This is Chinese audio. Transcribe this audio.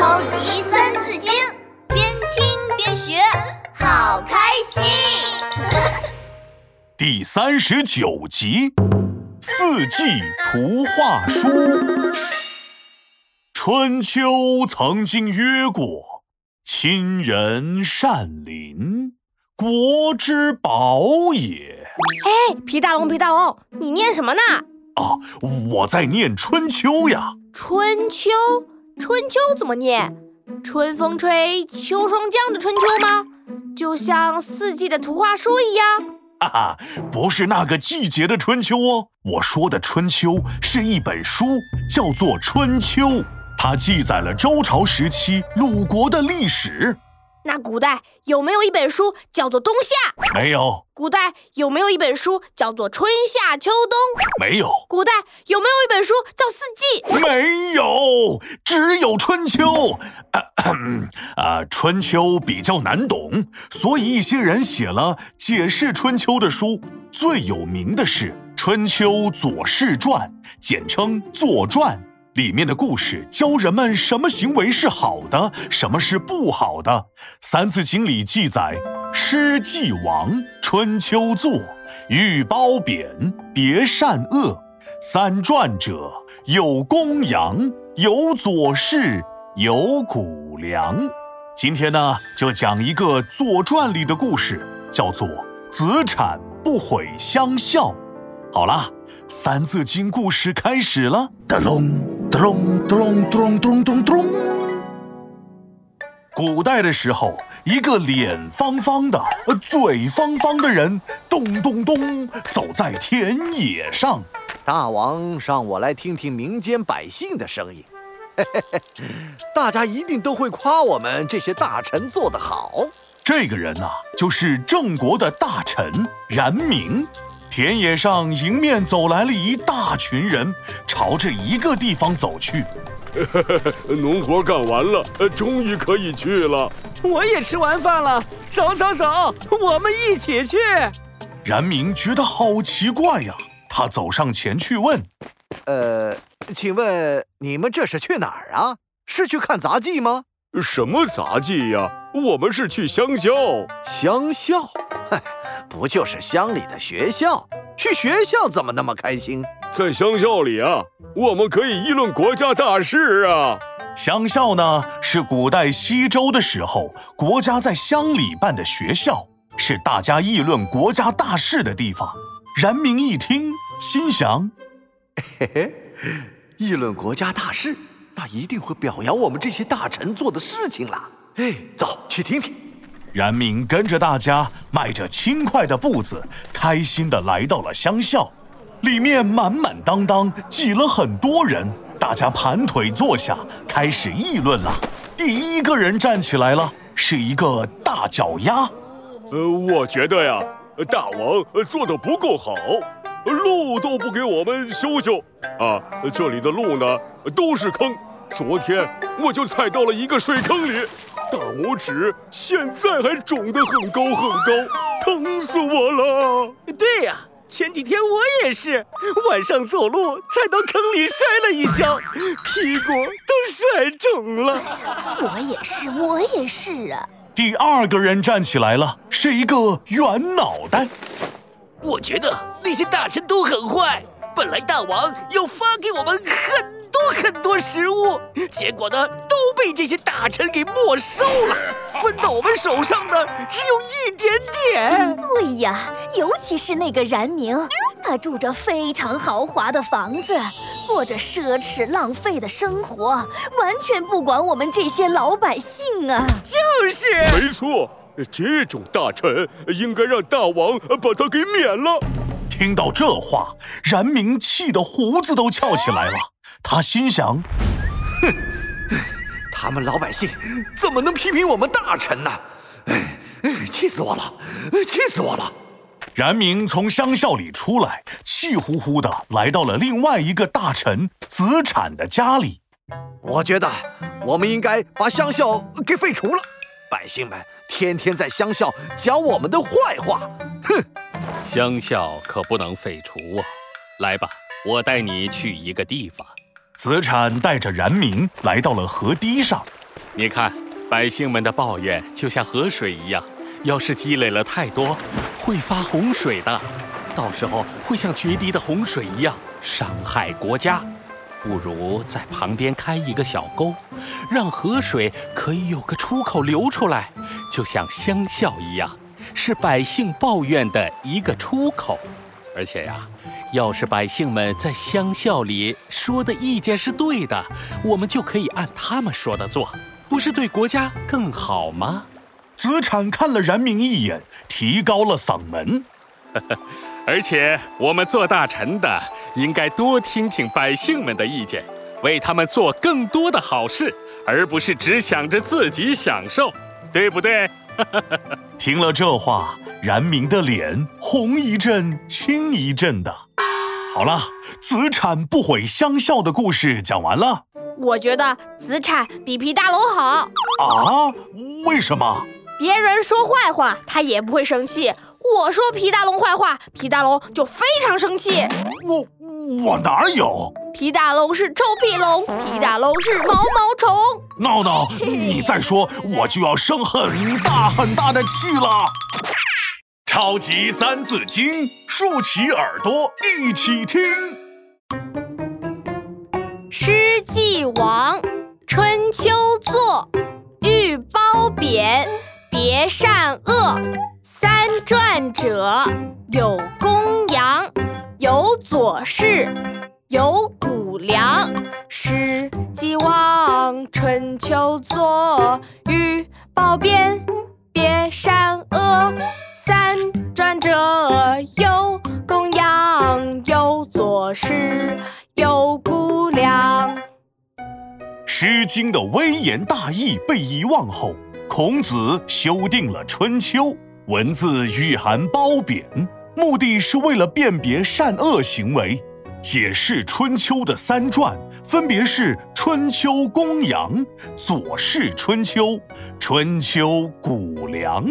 超级三字经，边听边学，好开心。第三十九集《四季图画书》。春秋曾经曰过：“亲人善邻，国之宝也。”哎，皮大龙，皮大龙，你念什么呢？啊，我在念《春秋》呀。春秋，春秋怎么念？春风吹，秋霜降的春秋吗？就像四季的图画书一样？哈哈，不是那个季节的春秋哦。我说的春秋是一本书，叫做《春秋》。它记载了周朝时期鲁国的历史。那古代有没有一本书叫做《冬夏》？没有。古代有没有一本书叫做《春夏秋冬》？没有。古代有没有一本书叫《四季》？没有，只有《春秋》。啊，《春秋》比较难懂，所以一些人写了解释《春秋》的书。最有名的是《春秋左氏传》，简称《左传》。里面的故事教人们什么行为是好的，什么是不好的。《三字经》里记载：“诗既亡，春秋作，欲褒贬，别善恶。三传者，有公羊，有左氏，有谷梁。”今天呢，就讲一个《左传》里的故事，叫做“子产不毁乡校”。好啦，《三字经》故事开始了。哒隆。咚咚咚咚咚咚！古代的时候，一个脸方方的、嘴方方的人，咚咚咚走在田野上。大王让我来听听民间百姓的声音，大家一定都会夸我们这些大臣做得好。这个人呐，就是郑国的大臣冉明。田野上迎面走来了一大群人，朝着一个地方走去。农活干完了，终于可以去了。我也吃完饭了，走走走，我们一起去。冉明觉得好奇怪呀，他走上前去问：“呃，请问你们这是去哪儿啊？是去看杂技吗？什么杂技呀？我们是去乡校。乡校？嗨。”不就是乡里的学校？去学校怎么那么开心？在乡校里啊，我们可以议论国家大事啊。乡校呢，是古代西周的时候国家在乡里办的学校，是大家议论国家大事的地方。冉明一听，心想：嘿嘿，议论国家大事，那一定会表扬我们这些大臣做的事情了。哎，走去听听。冉明跟着大家，迈着轻快的步子，开心地来到了乡校。里面满满当当，挤了很多人。大家盘腿坐下，开始议论了。第一个人站起来了，是一个大脚丫。呃，我觉得呀，大王做的不够好，路都不给我们修修。啊，这里的路呢，都是坑。昨天我就踩到了一个水坑里。大拇指现在还肿得很高很高，疼死我了！对呀，前几天我也是，晚上走路踩到坑里摔了一跤，屁股都摔肿了。我也是，我也是啊。第二个人站起来了，是一个圆脑袋。我觉得那些大臣都很坏，本来大王要发给我们很。多很多食物，结果呢都被这些大臣给没收了，分到我们手上的只有一点点。对呀，尤其是那个冉明，他住着非常豪华的房子，过着奢侈浪费的生活，完全不管我们这些老百姓啊。就是，没错，这种大臣应该让大王把他给免了。听到这话，冉明气得胡子都翘起来了。他心想：“哼，他们老百姓怎么能批评我们大臣呢？哎，气死我了！气死我了！”冉明从乡校里出来，气呼呼的来到了另外一个大臣子产的家里。我觉得我们应该把乡校给废除了。百姓们天天在乡校讲我们的坏话，哼！乡校可不能废除啊！来吧，我带你去一个地方。子产带着冉明来到了河堤上，你看，百姓们的抱怨就像河水一样，要是积累了太多，会发洪水的，到时候会像决堤的洪水一样伤害国家。不如在旁边开一个小沟，让河水可以有个出口流出来，就像乡校一样，是百姓抱怨的一个出口。而且呀，要是百姓们在乡校里说的意见是对的，我们就可以按他们说的做，不是对国家更好吗？子产看了冉明一眼，提高了嗓门。而且我们做大臣的，应该多听听百姓们的意见，为他们做更多的好事，而不是只想着自己享受，对不对？听了这话，冉明的脸红一阵青一阵的。好了，子产不毁乡校的故事讲完了。我觉得子产比皮大龙好。啊？为什么？别人说坏话，他也不会生气。我说皮大龙坏话，皮大龙就非常生气。我我哪有？皮大龙是臭屁龙，皮大龙是毛毛虫。闹闹，你再说我就要生很大很大的气了。超级三字经，竖起耳朵一起听。诗既亡，春秋作，欲褒贬，别善恶。三传者有公羊，有左氏，有谷梁。诗既亡，春秋作，有左氏，有姑娘。《诗经》的微言大义被遗忘后，孔子修订了《春秋》。文字蕴含褒贬，目的是为了辨别善恶行为。解释《春秋》的三传分别是《春秋》公羊、《左氏春秋》、《春秋》谷梁。